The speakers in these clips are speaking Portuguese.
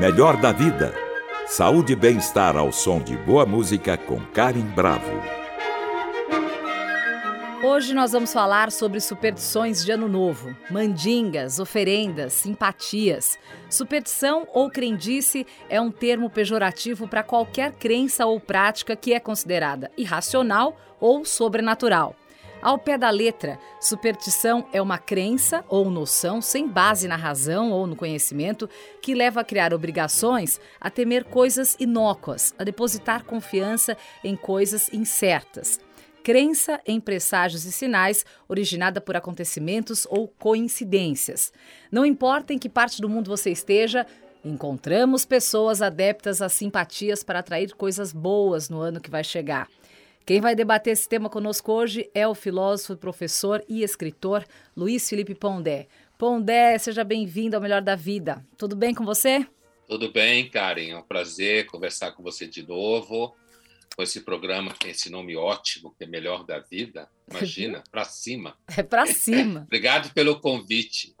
Melhor da vida. Saúde e bem-estar ao som de boa música com Karen Bravo. Hoje nós vamos falar sobre superstições de Ano Novo, mandingas, oferendas, simpatias. Superstição ou crendice é um termo pejorativo para qualquer crença ou prática que é considerada irracional ou sobrenatural. Ao pé da letra, superstição é uma crença ou noção sem base na razão ou no conhecimento que leva a criar obrigações, a temer coisas inócuas, a depositar confiança em coisas incertas. Crença em presságios e sinais originada por acontecimentos ou coincidências. Não importa em que parte do mundo você esteja, encontramos pessoas adeptas às simpatias para atrair coisas boas no ano que vai chegar. Quem vai debater esse tema conosco hoje é o filósofo, professor e escritor Luiz Felipe Pondé. Pondé, seja bem-vindo ao Melhor da Vida. Tudo bem com você? Tudo bem, Karen. É um prazer conversar com você de novo com esse programa que tem esse nome ótimo, que é Melhor da Vida. Imagina, para cima. É para cima. Obrigado pelo convite.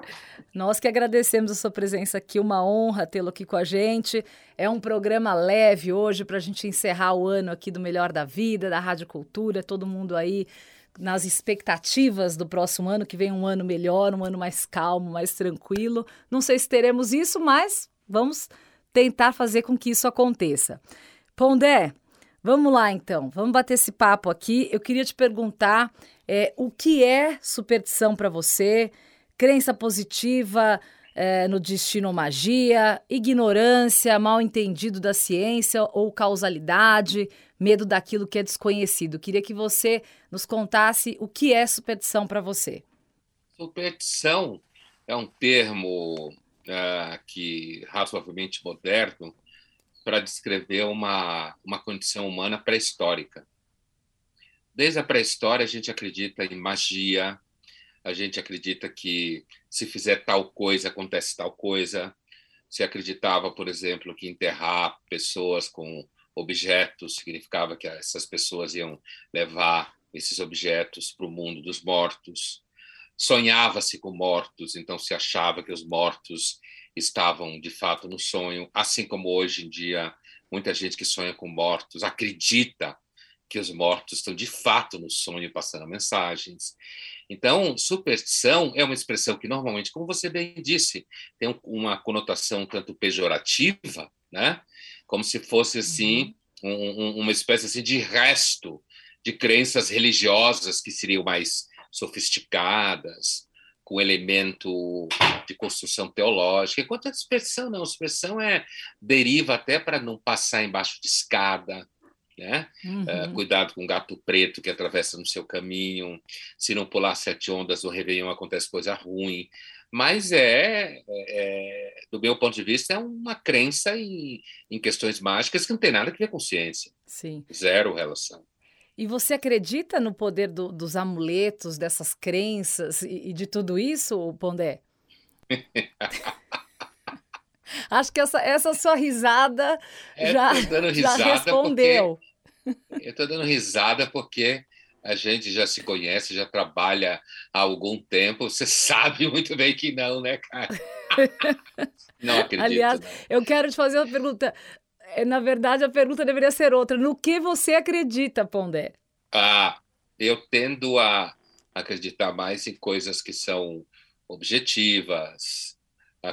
Nós que agradecemos a sua presença aqui, uma honra tê-lo aqui com a gente. É um programa leve hoje para a gente encerrar o ano aqui do Melhor da Vida, da Rádio Cultura, todo mundo aí nas expectativas do próximo ano, que vem um ano melhor, um ano mais calmo, mais tranquilo. Não sei se teremos isso, mas vamos tentar fazer com que isso aconteça. Pondé, Vamos lá, então. Vamos bater esse papo aqui. Eu queria te perguntar é, o que é superstição para você? Crença positiva é, no destino magia? Ignorância, mal entendido da ciência ou causalidade? Medo daquilo que é desconhecido? Queria que você nos contasse o que é superstição para você. Superstição é um termo uh, que razoavelmente moderno para descrever uma, uma condição humana pré-histórica. Desde a pré-história, a gente acredita em magia, a gente acredita que se fizer tal coisa, acontece tal coisa. Se acreditava, por exemplo, que enterrar pessoas com objetos significava que essas pessoas iam levar esses objetos para o mundo dos mortos. Sonhava-se com mortos, então se achava que os mortos estavam de fato no sonho, assim como hoje em dia muita gente que sonha com mortos acredita que os mortos estão de fato no sonho passando mensagens. Então, superstição é uma expressão que normalmente, como você bem disse, tem uma conotação tanto pejorativa, né? Como se fosse assim uhum. um, uma espécie assim de resto de crenças religiosas que seriam mais sofisticadas, com elemento de construção teológica, enquanto a dispersão não, a dispersão é deriva até para não passar embaixo de escada, né? Uhum. Uh, cuidado com o gato preto que atravessa no seu caminho, se não pular sete ondas no Réveillon acontece coisa ruim, mas é, é, é, do meu ponto de vista, é uma crença em, em questões mágicas que não tem nada a ver com ciência. Sim. Zero relação. E você acredita no poder do, dos amuletos, dessas crenças e, e de tudo isso, Pondé? Acho que essa, essa sua risada é, já, risada já respondeu. Porque, eu estou dando risada porque a gente já se conhece, já trabalha há algum tempo. Você sabe muito bem que não, né, cara? Não acredito. Aliás, não. eu quero te fazer uma pergunta. É, na verdade, a pergunta deveria ser outra. No que você acredita, Pondé? Ah, eu tendo a acreditar mais em coisas que são objetivas,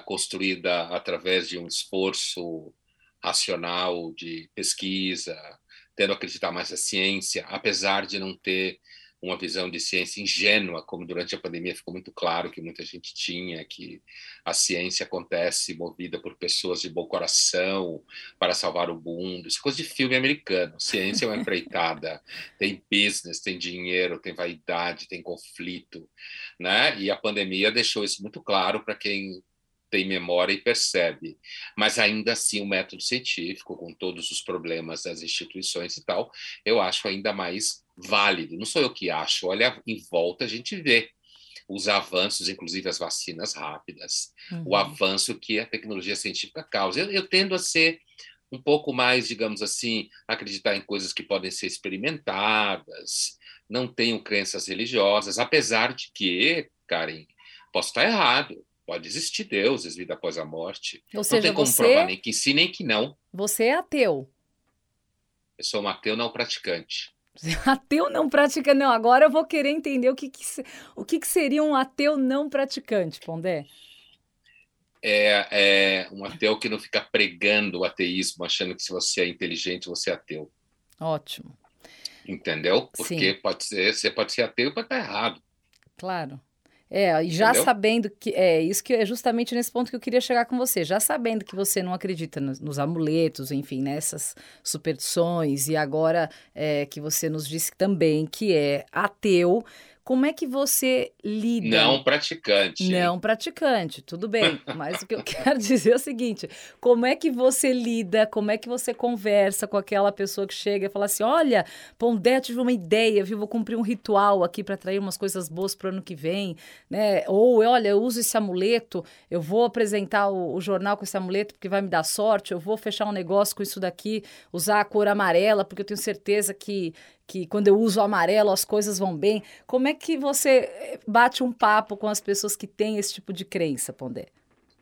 construída através de um esforço racional de pesquisa, tendo a acreditar mais na ciência, apesar de não ter uma visão de ciência ingênua, como durante a pandemia ficou muito claro que muita gente tinha, que a ciência acontece movida por pessoas de bom coração para salvar o mundo. Isso é coisa de filme americano. Ciência é uma empreitada, tem business, tem dinheiro, tem vaidade, tem conflito, né? E a pandemia deixou isso muito claro para quem tem memória e percebe. Mas ainda assim, o método científico, com todos os problemas das instituições e tal, eu acho ainda mais válido. Não sou eu que acho, olha em volta a gente vê os avanços, inclusive as vacinas rápidas, uhum. o avanço que a tecnologia científica causa. Eu, eu tendo a ser um pouco mais, digamos assim, acreditar em coisas que podem ser experimentadas, não tenho crenças religiosas, apesar de que, Karen, posso estar errado, pode existir deuses, vida após a morte. Ou seja, não tem como você, provar nem que sim, nem que não. Você é ateu. Eu sou um ateu não praticante. Ateu não praticante. Não, agora eu vou querer entender o que, que o que, que seria um ateu não praticante, Pondé. É, é um ateu que não fica pregando o ateísmo, achando que se você é inteligente, você é ateu. Ótimo. Entendeu? Porque Sim. pode ser, você pode ser ateu e pode estar errado. Claro. É, e já Entendeu? sabendo que é isso que é justamente nesse ponto que eu queria chegar com você, já sabendo que você não acredita nos, nos amuletos, enfim, nessas superstições, e agora é, que você nos disse também que é ateu, como é que você lida? Não praticante. Não praticante, tudo bem. Mas o que eu quero dizer é o seguinte: como é que você lida, como é que você conversa com aquela pessoa que chega e fala assim: olha, Pondé, tive uma ideia, viu? Vou cumprir um ritual aqui para atrair umas coisas boas para o ano que vem, né? Ou olha, eu uso esse amuleto, eu vou apresentar o, o jornal com esse amuleto porque vai me dar sorte, eu vou fechar um negócio com isso daqui, usar a cor amarela, porque eu tenho certeza que que quando eu uso amarelo as coisas vão bem. Como é que você eh, bate um papo com as pessoas que têm esse tipo de crença, Pondé?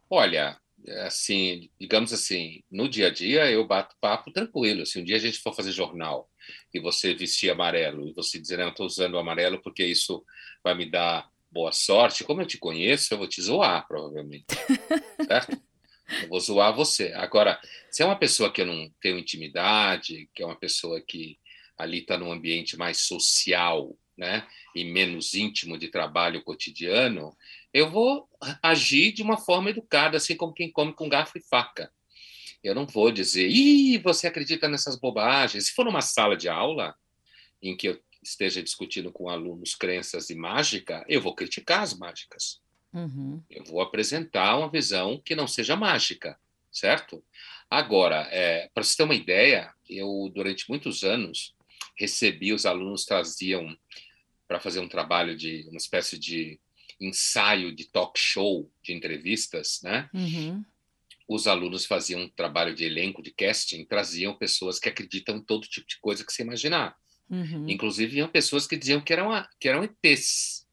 Olha, assim, digamos assim, no dia a dia eu bato papo tranquilo. Se um dia a gente for fazer jornal e você vestir amarelo e você dizer, não, estou usando amarelo porque isso vai me dar boa sorte, como eu te conheço, eu vou te zoar, provavelmente. certo? Eu vou zoar você. Agora, se é uma pessoa que eu não tenho intimidade, que é uma pessoa que ali está num ambiente mais social, né, e menos íntimo de trabalho cotidiano, eu vou agir de uma forma educada, assim como quem come com garfo e faca. Eu não vou dizer, ih, você acredita nessas bobagens. Se for numa sala de aula em que eu esteja discutindo com alunos crenças de mágica, eu vou criticar as mágicas. Uhum. Eu vou apresentar uma visão que não seja mágica, certo? Agora, é, para você ter uma ideia, eu, durante muitos anos, recebi, os alunos traziam para fazer um trabalho de uma espécie de ensaio de talk show, de entrevistas, né? Uhum. Os alunos faziam um trabalho de elenco, de casting, traziam pessoas que acreditam em todo tipo de coisa que você imaginar. Uhum. Inclusive, iam pessoas que diziam que eram, que eram ETs.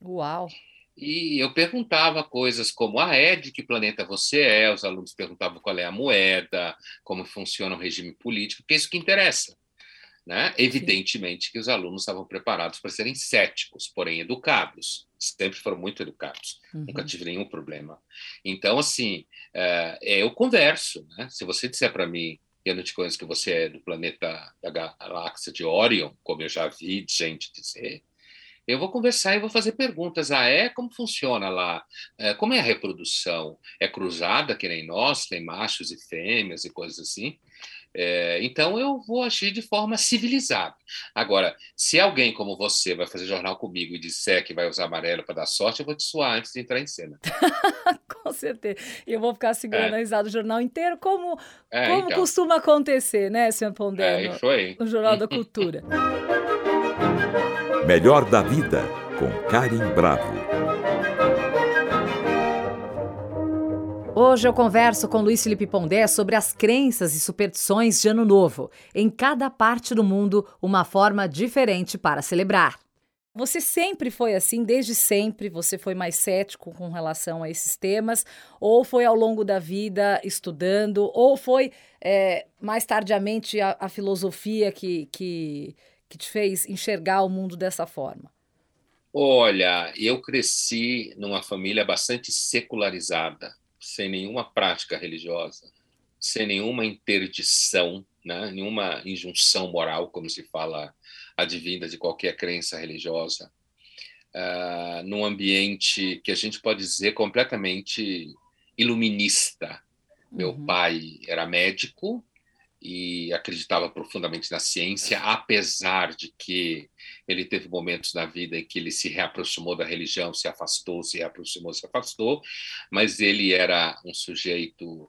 Uau! E eu perguntava coisas como: ah, é de que planeta você é? Os alunos perguntavam qual é a moeda, como funciona o regime político, porque é isso que interessa. Né? Evidentemente que os alunos estavam preparados para serem céticos, porém educados. Sempre foram muito educados, uhum. nunca tive nenhum problema. Então, assim, é, eu converso. Né? Se você disser para mim, eu não te conheço, que você é do planeta da galáxia de Orion, como eu já vi gente dizer, eu vou conversar e vou fazer perguntas. Ah, é? Como funciona lá? É, como é a reprodução? É cruzada, que nem nós, tem machos e fêmeas e coisas assim? É, então eu vou agir de forma civilizada. Agora, se alguém como você vai fazer jornal comigo e disser que vai usar amarelo para dar sorte, eu vou te suar antes de entrar em cena. Com certeza. E eu vou ficar segurando é. a risada o jornal inteiro, como, é, como então. costuma acontecer, né, senhor Pondé? É, isso aí. No Jornal da Cultura. Melhor da Vida, com Karim Bravo. Hoje eu converso com Luiz Felipe Pondé sobre as crenças e superstições de Ano Novo. Em cada parte do mundo, uma forma diferente para celebrar. Você sempre foi assim, desde sempre? Você foi mais cético com relação a esses temas? Ou foi ao longo da vida estudando? Ou foi é, mais tardiamente a, a filosofia que, que, que te fez enxergar o mundo dessa forma? Olha, eu cresci numa família bastante secularizada sem nenhuma prática religiosa, sem nenhuma interdição, né? nenhuma injunção moral, como se fala advinda de qualquer crença religiosa, uh, num ambiente que a gente pode dizer completamente iluminista. Meu uhum. pai era médico, e acreditava profundamente na ciência, apesar de que ele teve momentos na vida em que ele se reaproximou da religião, se afastou, se reaproximou, se afastou, mas ele era um sujeito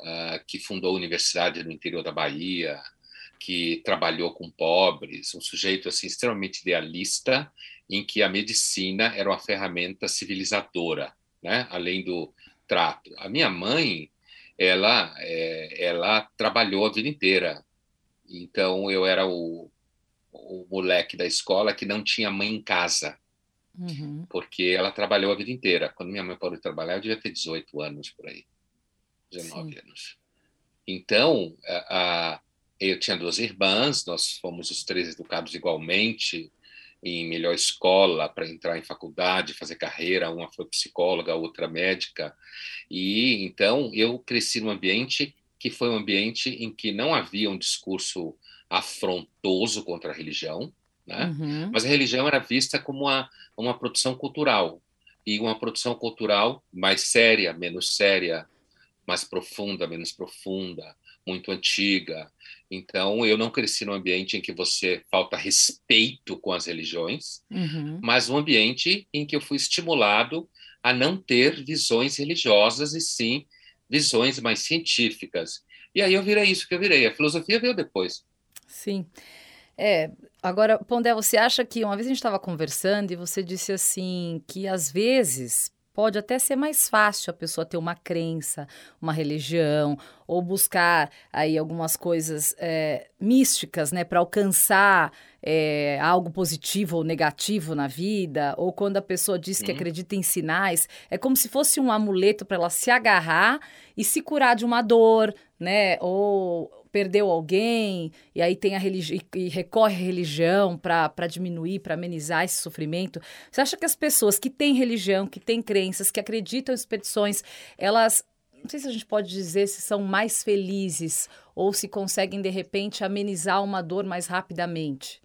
uh, que fundou a universidade no interior da Bahia, que trabalhou com pobres, um sujeito assim extremamente idealista, em que a medicina era uma ferramenta civilizadora, né? além do trato. A minha mãe ela, é, ela trabalhou a vida inteira. Então, eu era o, o moleque da escola que não tinha mãe em casa. Uhum. Porque ela trabalhou a vida inteira. Quando minha mãe parou de trabalhar, eu devia ter 18 anos por aí. 19 Sim. anos. Então, a, a, eu tinha duas irmãs, nós fomos os três educados igualmente em melhor escola para entrar em faculdade, fazer carreira. Uma foi psicóloga, outra médica. E então eu cresci num ambiente que foi um ambiente em que não havia um discurso afrontoso contra a religião, né? Uhum. mas a religião era vista como uma, uma produção cultural e uma produção cultural mais séria, menos séria, mais profunda, menos profunda, muito antiga. Então, eu não cresci num ambiente em que você falta respeito com as religiões, uhum. mas um ambiente em que eu fui estimulado a não ter visões religiosas e sim visões mais científicas. E aí eu virei isso que eu virei. A filosofia veio depois. Sim. É, agora, Pondé, você acha que uma vez a gente estava conversando e você disse assim que às vezes pode até ser mais fácil a pessoa ter uma crença, uma religião, ou buscar aí algumas coisas é, místicas, né, para alcançar é, algo positivo ou negativo na vida, ou quando a pessoa diz que uhum. acredita em sinais, é como se fosse um amuleto para ela se agarrar e se curar de uma dor, né, ou perdeu alguém e aí tem a religião e recorre à religião para diminuir, para amenizar esse sofrimento. Você acha que as pessoas que têm religião, que têm crenças, que acreditam em expedições, elas não sei se a gente pode dizer se são mais felizes ou se conseguem de repente amenizar uma dor mais rapidamente?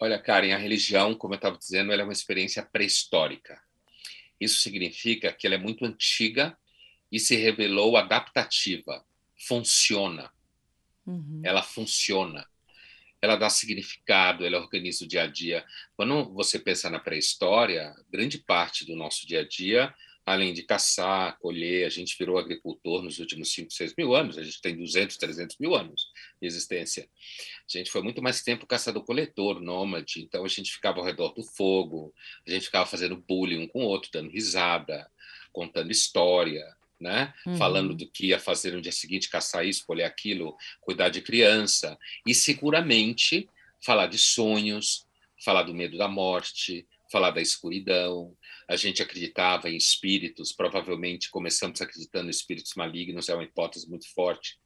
Olha, Karen, a religião, como eu estava dizendo, ela é uma experiência pré-histórica. Isso significa que ela é muito antiga e se revelou adaptativa, funciona. Uhum. Ela funciona. Ela dá significado, ela organiza o dia a dia. Quando você pensa na pré-história, grande parte do nosso dia a dia, além de caçar, colher, a gente virou agricultor nos últimos 5, 6 mil anos. A gente tem 200, 300 mil anos de existência. A gente foi muito mais tempo caçador-coletor, nômade. Então a gente ficava ao redor do fogo, a gente ficava fazendo bullying um com o outro, dando risada, contando história né? Uhum. Falando do que ia fazer no dia seguinte, caçar isso, colher aquilo, cuidar de criança. E seguramente falar de sonhos, falar do medo da morte, falar da escuridão. A gente acreditava em espíritos, provavelmente começamos acreditando em espíritos malignos, é uma hipótese muito forte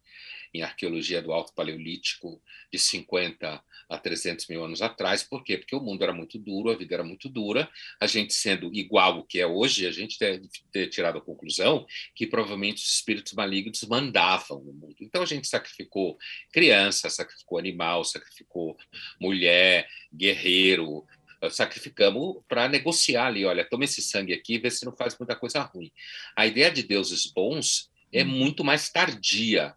em arqueologia do Alto Paleolítico, de 50 a 300 mil anos atrás. Por quê? Porque o mundo era muito duro, a vida era muito dura. A gente sendo igual ao que é hoje, a gente deve ter tirado a conclusão que provavelmente os espíritos malignos mandavam no mundo. Então a gente sacrificou criança, sacrificou animal, sacrificou mulher, guerreiro, sacrificamos para negociar ali, olha, toma esse sangue aqui, vê se não faz muita coisa ruim. A ideia de deuses bons é hum. muito mais tardia.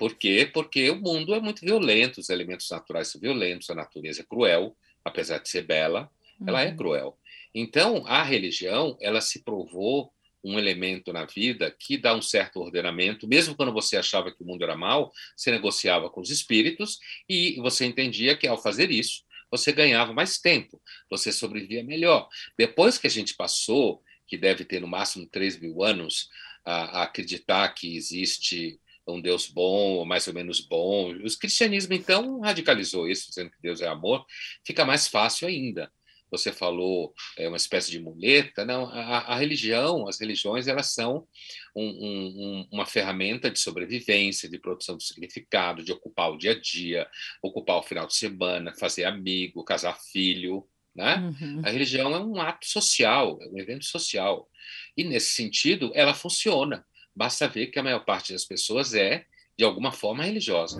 Por quê? Porque o mundo é muito violento, os elementos naturais são violentos, a natureza é cruel, apesar de ser bela, uhum. ela é uhum. cruel. Então, a religião, ela se provou um elemento na vida que dá um certo ordenamento, mesmo quando você achava que o mundo era mal, você negociava com os espíritos e você entendia que ao fazer isso, você ganhava mais tempo, você sobrevivia melhor. Depois que a gente passou, que deve ter no máximo 3 mil anos, a, a acreditar que existe um Deus bom ou mais ou menos bom. O cristianismo, então, radicalizou isso, dizendo que Deus é amor, fica mais fácil ainda. Você falou é uma espécie de muleta, não? A, a religião, as religiões, elas são um, um, uma ferramenta de sobrevivência, de produção de significado, de ocupar o dia a dia, ocupar o final de semana, fazer amigo, casar filho, né? Uhum. A religião é um ato social, é um evento social. E, nesse sentido, ela funciona. Basta ver que a maior parte das pessoas é, de alguma forma, religiosa.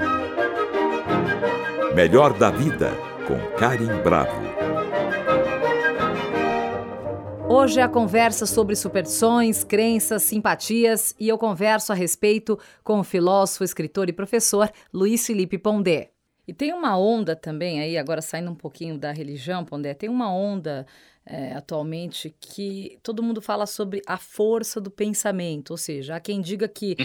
Melhor da Vida, com Karim Bravo. Hoje é a conversa sobre superstições, crenças, simpatias e eu converso a respeito com o filósofo, escritor e professor Luiz Felipe Pondé. E tem uma onda também aí, agora saindo um pouquinho da religião, Pondé, tem uma onda é, atualmente que todo mundo fala sobre a força do pensamento, ou seja, há quem diga que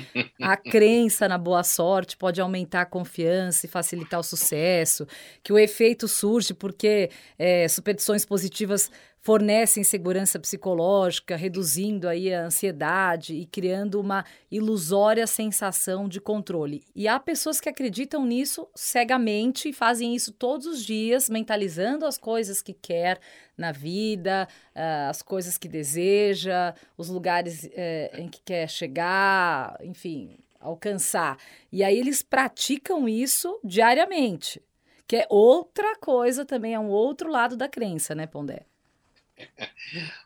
a crença na boa sorte pode aumentar a confiança e facilitar o sucesso, que o efeito surge porque é, superstições positivas fornecem segurança psicológica, reduzindo aí a ansiedade e criando uma ilusória sensação de controle. E há pessoas que acreditam nisso cegamente e fazem isso todos os dias, mentalizando as coisas que quer na vida, uh, as coisas que deseja, os lugares uh, em que quer chegar, enfim, alcançar. E aí eles praticam isso diariamente, que é outra coisa também, é um outro lado da crença, né, Pondé?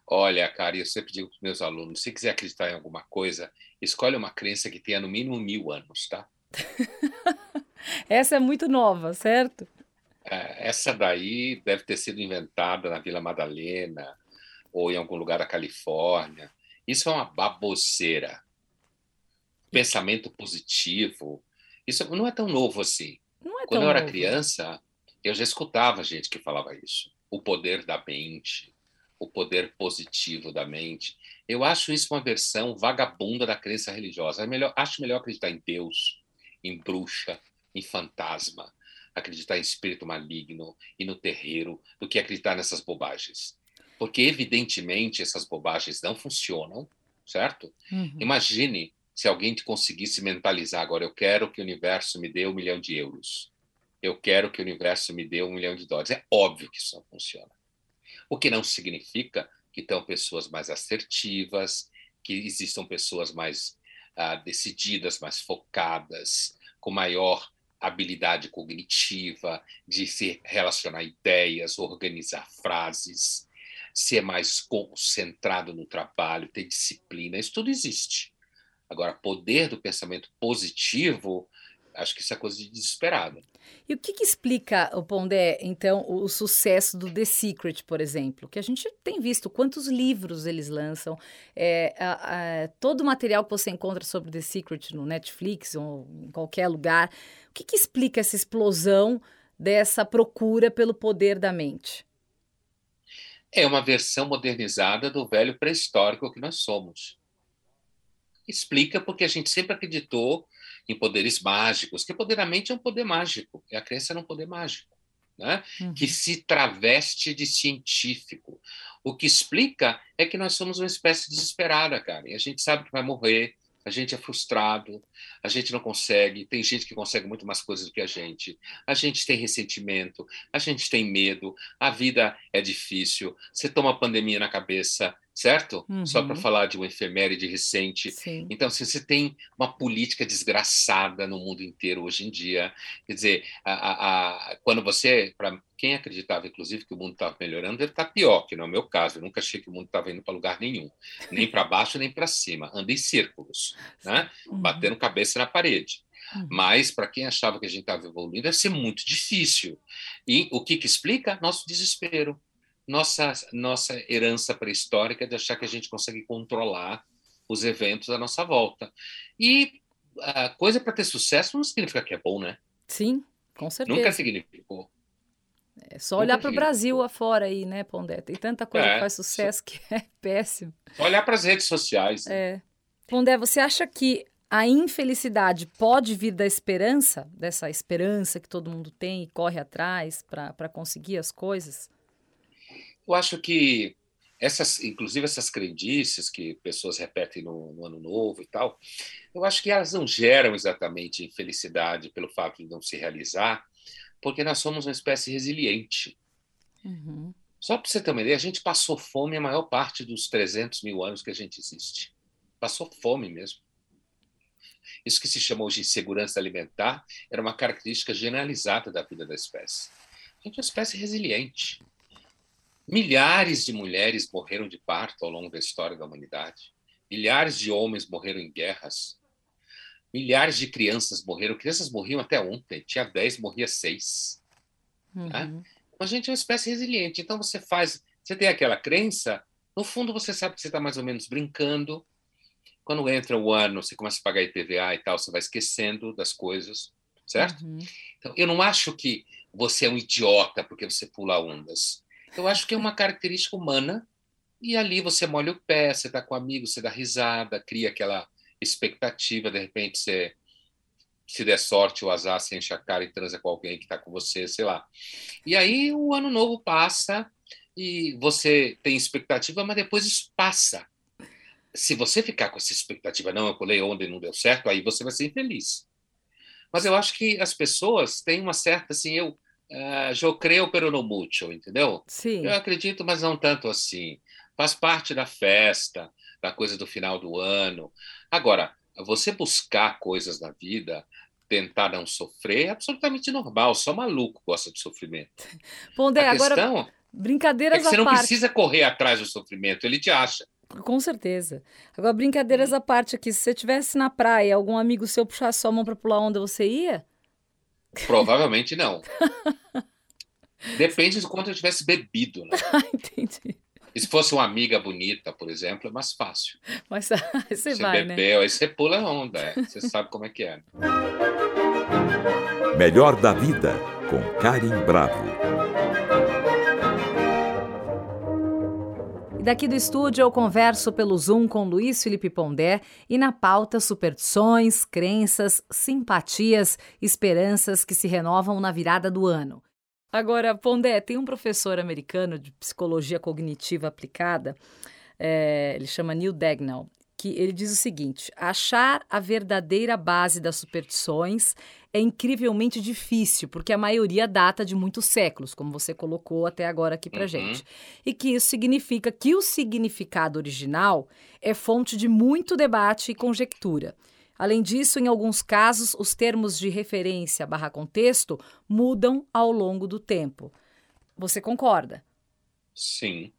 Olha, cara, eu sempre digo para os meus alunos: se quiser acreditar em alguma coisa, escolhe uma crença que tenha no mínimo mil anos, tá? Essa é muito nova, certo? É, essa daí deve ter sido inventada na Vila Madalena ou em algum lugar da Califórnia. Isso é uma baboseira. Pensamento positivo. Isso não é tão novo assim. É Quando eu era novo. criança, eu já escutava gente que falava isso. O poder da mente, o poder positivo da mente. Eu acho isso uma versão vagabunda da crença religiosa. É melhor, acho melhor acreditar em Deus, em bruxa, em fantasma, acreditar em espírito maligno e no terreiro, do que acreditar nessas bobagens. Porque, evidentemente, essas bobagens não funcionam, certo? Uhum. Imagine se alguém te conseguisse mentalizar agora: eu quero que o universo me dê um milhão de euros. Eu quero que o universo me dê um milhão de dólares. É óbvio que isso não funciona. O que não significa que tenham pessoas mais assertivas, que existam pessoas mais ah, decididas, mais focadas, com maior habilidade cognitiva, de se relacionar ideias, organizar frases, ser mais concentrado no trabalho, ter disciplina. Isso tudo existe. Agora, poder do pensamento positivo Acho que isso é coisa de desesperado. E o que, que explica, o Pondé, então, o, o, sucesso do The Secret, por exemplo? Que a gente tem visto quantos livros eles lançam, é, a, a, todo o material que você encontra sobre The Secret no Netflix ou em qualquer lugar. O que, que explica essa explosão dessa procura pelo poder da mente? É uma versão modernizada do velho pré-histórico que nós somos. Explica porque a gente sempre acreditou em poderes mágicos, que poder da mente é um poder mágico, e a crença é um poder mágico, né? Uhum. que se traveste de científico. O que explica é que nós somos uma espécie desesperada, cara, e a gente sabe que vai morrer, a gente é frustrado, a gente não consegue, tem gente que consegue muito mais coisas do que a gente, a gente tem ressentimento, a gente tem medo, a vida é difícil, você toma a pandemia na cabeça, certo? Uhum. Só para falar de uma efeméride recente. Sim. Então, se você tem uma política desgraçada no mundo inteiro hoje em dia, quer dizer, a, a, a, quando você, para quem acreditava, inclusive, que o mundo estava melhorando, ele está pior, que não é o meu caso. Eu nunca achei que o mundo estava indo para lugar nenhum, nem para baixo nem para cima. Anda em círculos, né? Uhum. batendo cabeça na parede. Uhum. Mas, para quem achava que a gente estava evoluindo, deve ser muito difícil. E o que, que explica? Nosso desespero nossa, nossa herança pré-histórica de achar que a gente consegue controlar os eventos à nossa volta. E a coisa para ter sucesso não significa que é bom, né? Sim, com certeza. Nunca significou. É só olhar para o Brasil afora aí, né, Pondé? Tem tanta coisa é, que faz sucesso que é péssimo. Olhar para as redes sociais. Né? É. Pondé, você acha que a infelicidade pode vir da esperança, dessa esperança que todo mundo tem e corre atrás para conseguir as coisas? Eu acho que essas, inclusive essas crendices que pessoas repetem no, no, ano novo e tal, eu acho que elas não geram exatamente infelicidade pelo fato de não se realizar, porque nós somos uma espécie resiliente. Uhum. Só para você ter uma ideia, a gente passou fome a maior parte dos 300 mil anos que a gente existe. Passou fome mesmo. Isso que se chama hoje insegurança alimentar era uma característica generalizada da vida da espécie. A gente é uma espécie resiliente. Milhares de mulheres morreram de parto ao longo da história da humanidade. Milhares de homens morreram em guerras. Milhares de crianças morreram. Crianças morriam até ontem. Tinha 10, morria 6. Uhum. Né? A gente é uma espécie resiliente. Então você faz. Você tem aquela crença, no fundo você sabe que você está mais ou menos brincando. Quando entra o ano, você começa a pagar IPVA e tal, você vai esquecendo das coisas, certo? Uhum. Então, eu não acho que você é um idiota porque você pula ondas. Eu acho que é uma característica humana e ali você molha o pé, você está com amigos, você dá risada, cria aquela expectativa, de repente você se der sorte, o azar, você enche a cara e transa com alguém que está com você, sei lá. E aí o ano novo passa e você tem expectativa, mas depois isso passa. Se você ficar com essa expectativa, não, eu pulei onda e não deu certo, aí você vai ser infeliz. Mas eu acho que as pessoas têm uma certa, assim, eu uh, eu creio, pero no mucho, entendeu? Sim. Eu acredito, mas não tanto assim. Faz parte da festa, da coisa do final do ano. Agora, você buscar coisas na vida, tentar não sofrer, é absolutamente normal. Só maluco gosta de sofrimento. Pondé, A agora, questão brincadeiras é que você não parte. precisa correr atrás do sofrimento, ele te acha. Com certeza. Agora, brincadeiras à parte aqui, se você estivesse na praia, algum amigo seu puxasse sua mão para pular onda, você ia? Provavelmente não. Depende de quanto eu tivesse bebido, né? Ah, entendi. E se fosse uma amiga bonita, por exemplo, é mais fácil. Mas aí você, você vai, né? bebeu, né? aí você pula a onda, é. você sabe como é que é. Melhor da vida, com Karim Bravo. Daqui do estúdio eu converso pelo Zoom com Luiz Felipe Pondé e na pauta superstições, crenças, simpatias, esperanças que se renovam na virada do ano. Agora, Pondé, tem um professor americano de psicologia cognitiva aplicada, é, ele chama Neil Dagnall, que ele diz o seguinte: achar a verdadeira base das superstições é incrivelmente difícil, porque a maioria data de muitos séculos, como você colocou até agora aqui para uhum. gente. E que isso significa que o significado original é fonte de muito debate e conjectura. Além disso, em alguns casos, os termos de referência barra contexto mudam ao longo do tempo. Você concorda? Sim,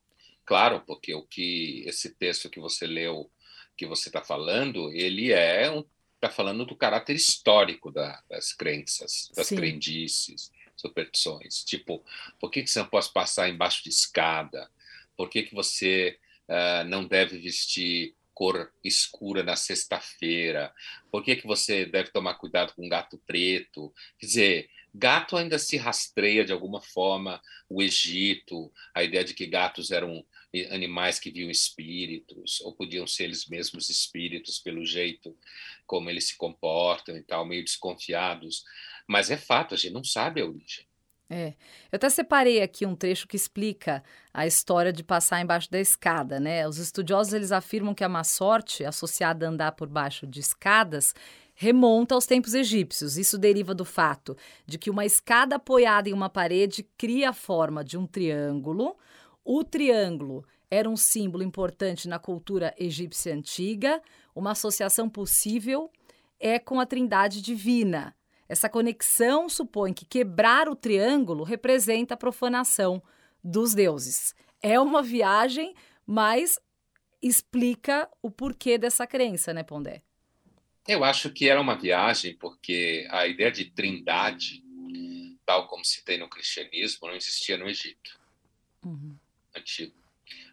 claro, porque o que esse texto que você leu que você está falando, ele é um está falando do caráter histórico da, das crenças, das Sim. crendices, superstições. Tipo, por que, que você não pode passar embaixo de escada? Por que, que você uh, não deve vestir cor escura na sexta-feira? Por que, que você deve tomar cuidado com gato preto? Quer dizer, gato ainda se rastreia de alguma forma o Egito, a ideia de que gatos eram animais que viam espíritos, ou podiam ser eles mesmos espíritos pelo jeito como eles se comportam e tal, meio desconfiados. Mas é fato, a gente não sabe a origem. É. Eu até separei aqui um trecho que explica a história de passar embaixo da escada, né? Os estudiosos eles afirmam que a má sorte associada a andar por baixo de escadas remonta aos tempos egípcios. Isso deriva do fato de que uma escada apoiada em uma parede cria a forma de um triângulo, o triângulo era um símbolo importante na cultura egípcia antiga, uma associação possível é com a trindade divina. Essa conexão supõe que quebrar o triângulo representa a profanação dos deuses. É uma viagem, mas explica o porquê dessa crença, né, Pondé? Eu acho que era uma viagem porque a ideia de trindade, tal como se tem no cristianismo, não existia no Egito. Uhum antigo.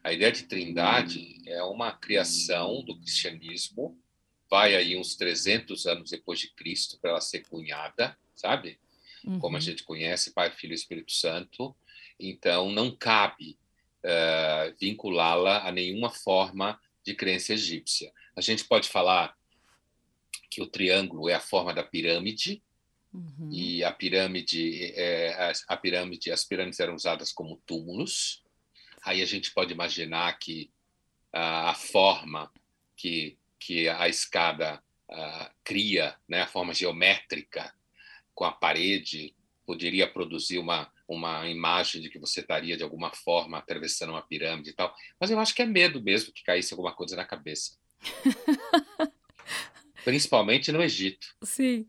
A ideia de trindade é uma criação do cristianismo, vai aí uns 300 anos depois de Cristo para ela ser cunhada, sabe? Uhum. Como a gente conhece, Pai, Filho e Espírito Santo. Então, não cabe uh, vinculá-la a nenhuma forma de crença egípcia. A gente pode falar que o triângulo é a forma da pirâmide, uhum. e a pirâmide, é, a, a pirâmide, as pirâmides eram usadas como túmulos, Aí a gente pode imaginar que uh, a forma que, que a escada uh, cria, né, a forma geométrica com a parede, poderia produzir uma, uma imagem de que você estaria de alguma forma atravessando uma pirâmide e tal. Mas eu acho que é medo mesmo que caísse alguma coisa na cabeça. Principalmente no Egito. Sim.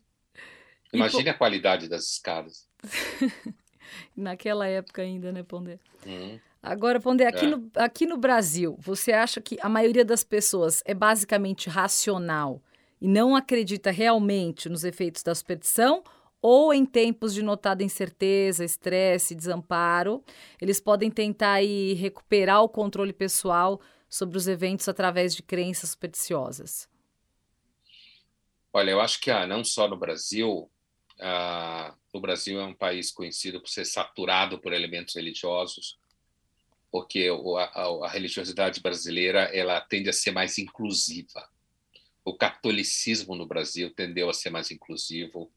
Imagine a qualidade das escadas. Naquela época ainda, né, Pondé? Hum. Agora, Pondé, aqui, é. no, aqui no Brasil, você acha que a maioria das pessoas é basicamente racional e não acredita realmente nos efeitos da superstição? Ou em tempos de notada incerteza, estresse, desamparo, eles podem tentar aí, recuperar o controle pessoal sobre os eventos através de crenças supersticiosas? Olha, eu acho que ah, não só no Brasil, ah, o Brasil é um país conhecido por ser saturado por elementos religiosos, porque a, a, religiosidade brasileira ela tende a ser mais inclusiva. O catolicismo no Brasil tendeu a ser mais inclusivo.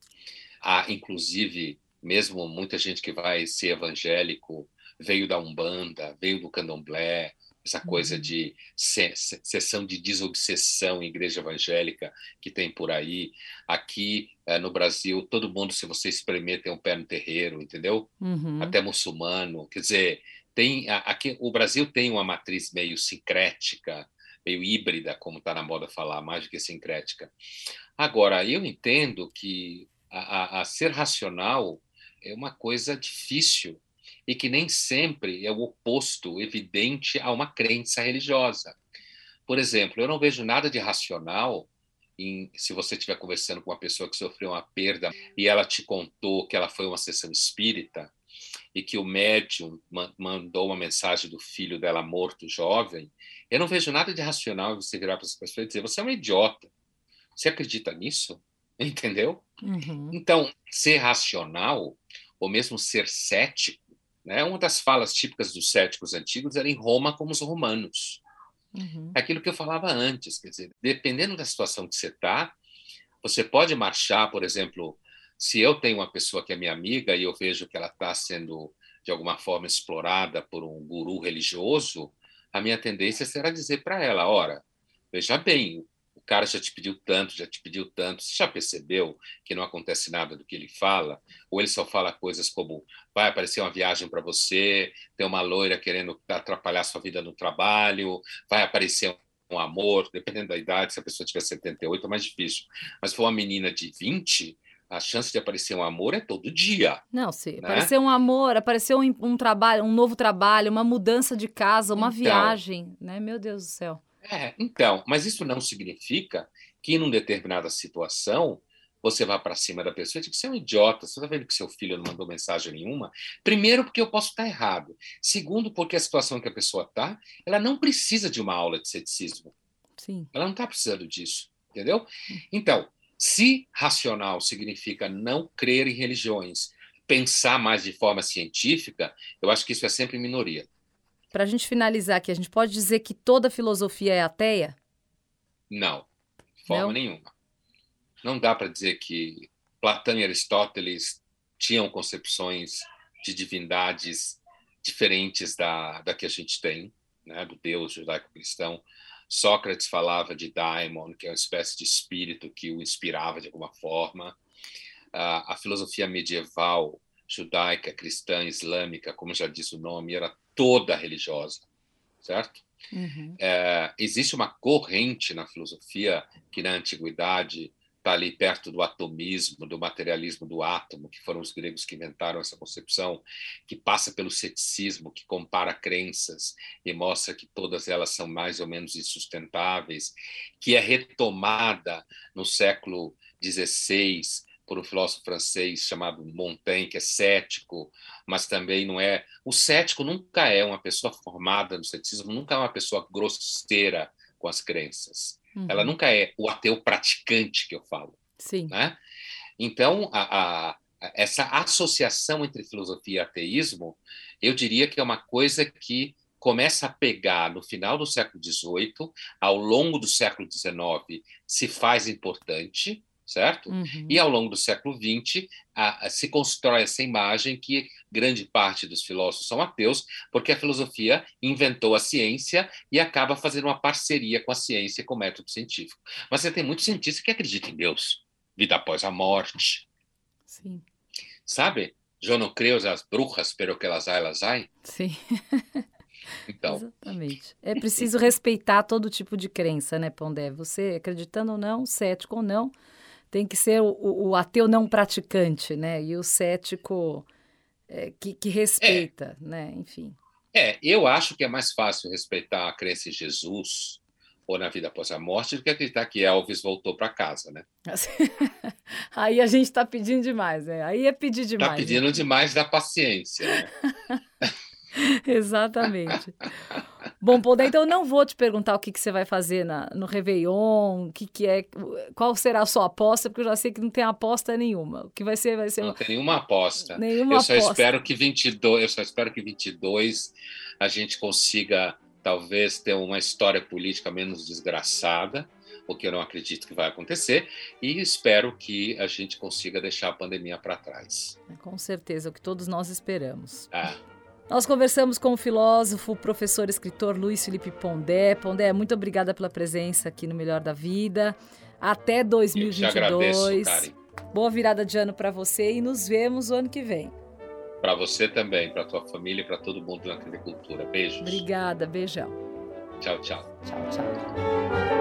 Há, inclusive, mesmo muita gente que vai ser evangélico veio da Umbanda, veio do Candomblé, essa coisa uhum. de sessão de desobsessão em igreja evangélica que tem por aí. Aqui é, no Brasil, todo mundo, se você espremer, tem um pé no terreiro, entendeu? Uhum. Até muçulmano. Quer dizer, tem aqui o Brasil tem uma matriz meio sincrética, meio híbrida, como está na moda falar, mais do que sincrética. Agora, eu entendo que a, a, a ser racional é uma coisa difícil e que nem sempre é o oposto evidente a uma crença religiosa. Por exemplo, eu não vejo nada de racional em, se você estiver conversando com uma pessoa que sofreu uma perda e ela te contou que ela foi uma sessão espírita e que o médium mandou uma mensagem do filho dela morto jovem, eu não vejo nada de racional você virar para essa pessoa e dizer: você é um idiota. Você acredita nisso? Entendeu? Uhum. Então, ser racional, ou mesmo ser cético, né? Uma das falas típicas dos céticos antigos era em Roma como os romanos. Uhum. Aquilo que eu falava antes, quer dizer, dependendo da situação que você está, você pode marchar, por exemplo, se eu tenho uma pessoa que é minha amiga e eu vejo que ela está sendo de alguma forma explorada por um guru religioso, a minha tendência será dizer para ela: ora, veja bem, o cara já te pediu tanto, já te pediu tanto, você já percebeu que não acontece nada do que ele fala? Ou ele só fala coisas como vai aparecer uma viagem para você, tem uma loira querendo atrapalhar sua vida no trabalho, vai aparecer um amor, dependendo da idade, se a pessoa tiver 78 é mais difícil. Mas se for uma menina de 20, a chance de aparecer um amor é todo dia. Não, sim. Né? Aparecer um amor, aparecer um, um, trabalho, um novo trabalho, uma mudança de casa, uma então, viagem, né? Meu Deus do céu. É, então, mas isso não significa que, numa determinada situação, você vá para cima da pessoa e diga: você é um idiota, você está vendo que seu filho não mandou mensagem nenhuma? Primeiro, porque eu posso estar errado. Segundo, porque a situação que a pessoa está, ela não precisa de uma aula de ceticismo. Sim. Ela não está precisando disso, entendeu? Então, se racional significa não crer em religiões, pensar mais de forma científica, eu acho que isso é sempre minoria. Para a gente finalizar aqui, a gente pode dizer que toda filosofia é ateia? Não, de forma Não? nenhuma. Não dá para dizer que Platão e Aristóteles tinham concepções de divindades diferentes da, da que a gente tem, né, do Deus judaico-cristão. Sócrates falava de daimon, que é uma espécie de espírito que o inspirava de alguma forma. A filosofia medieval judaica, cristã, islâmica, como já diz o nome, era toda religiosa, certo? Uhum. É, existe uma corrente na filosofia que na antiguidade está ali perto do atomismo, do materialismo do átomo, que foram os gregos que inventaram essa concepção, que passa pelo ceticismo, que compara crenças e mostra que todas elas são mais ou menos insustentáveis, que é retomada no século XVI por um filósofo francês chamado Montaigne, que é cético, mas também não é. O cético nunca é uma pessoa formada no ceticismo, nunca é uma pessoa grosseira com as crenças. Uhum. Ela nunca é o ateu praticante que eu falo. Sim. Né? Então, a, a, essa associação entre filosofia e ateísmo, eu diria que é uma coisa que começa a pegar no final do século XVIII, ao longo do século XIX, se faz importante, certo? Uhum. E ao longo do século XX a, a, se constrói essa imagem que grande parte dos filósofos são ateus, porque a filosofia inventou a ciência e acaba fazendo uma parceria com a ciência, com o método científico. Mas você tem muitos cientistas que acreditam em Deus, vida após a morte. Sim. Sabe? Eu não creio as bruxas, pero que elas elas hay. Sim. Então. Exatamente. É preciso respeitar todo tipo de crença, né, Pondé? Você acreditando ou não, cético ou não, tem que ser o, o ateu não praticante, né? E o cético é, que, que, respeita, é. né? Enfim. É, eu acho que é mais fácil respeitar a crença em Jesus ou na vida após a morte do que acreditar que Elvis voltou para casa, né? Aí a gente está pedindo demais, né? Aí é pedir tá demais. Está pedindo né? demais da paciência. Né? Exatamente. Bom, Poder, então eu não vou te perguntar o que, que você vai fazer na, no Réveillon, o que, que é, qual será a sua aposta, porque eu já sei que não tem aposta nenhuma. O que vai ser, vai ser. Não tem nenhuma aposta. Nenhuma eu só aposta. espero que 22, eu só espero que 22 a gente consiga talvez ter uma história política menos desgraçada, o que eu não acredito que vai acontecer, e espero que a gente consiga deixar a pandemia para trás. Com certeza, o que todos nós esperamos. Ah. Nós conversamos com o filósofo, professor, escritor Luiz Felipe Pondé. Pondé, muito obrigada pela presença aqui no Melhor da Vida. Até 2022. Eu agradeço, Karen. Boa virada de ano para você e nos vemos o ano que vem. Para você também, para tua família e para todo mundo na agricultura. Beijos. Obrigada, beijão. Tchau, tchau. Tchau, tchau.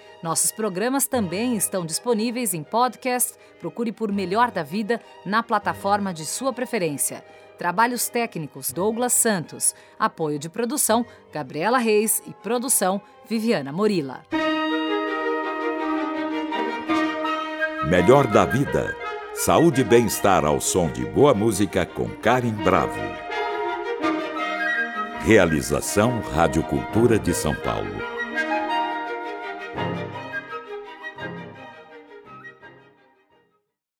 Nossos programas também estão disponíveis em podcast. Procure por Melhor da Vida na plataforma de sua preferência. Trabalhos técnicos Douglas Santos. Apoio de produção Gabriela Reis e produção Viviana Morila. Melhor da Vida. Saúde e bem-estar ao som de boa música com Karen Bravo. Realização Rádio Cultura de São Paulo.